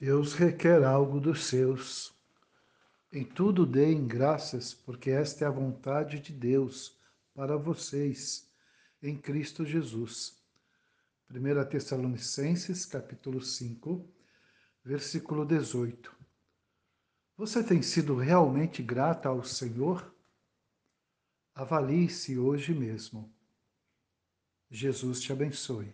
Deus requer algo dos seus. Em tudo deem graças, porque esta é a vontade de Deus para vocês, em Cristo Jesus. 1 Tessalonicenses, capítulo 5, versículo 18. Você tem sido realmente grata ao Senhor? Avalie-se hoje mesmo. Jesus te abençoe.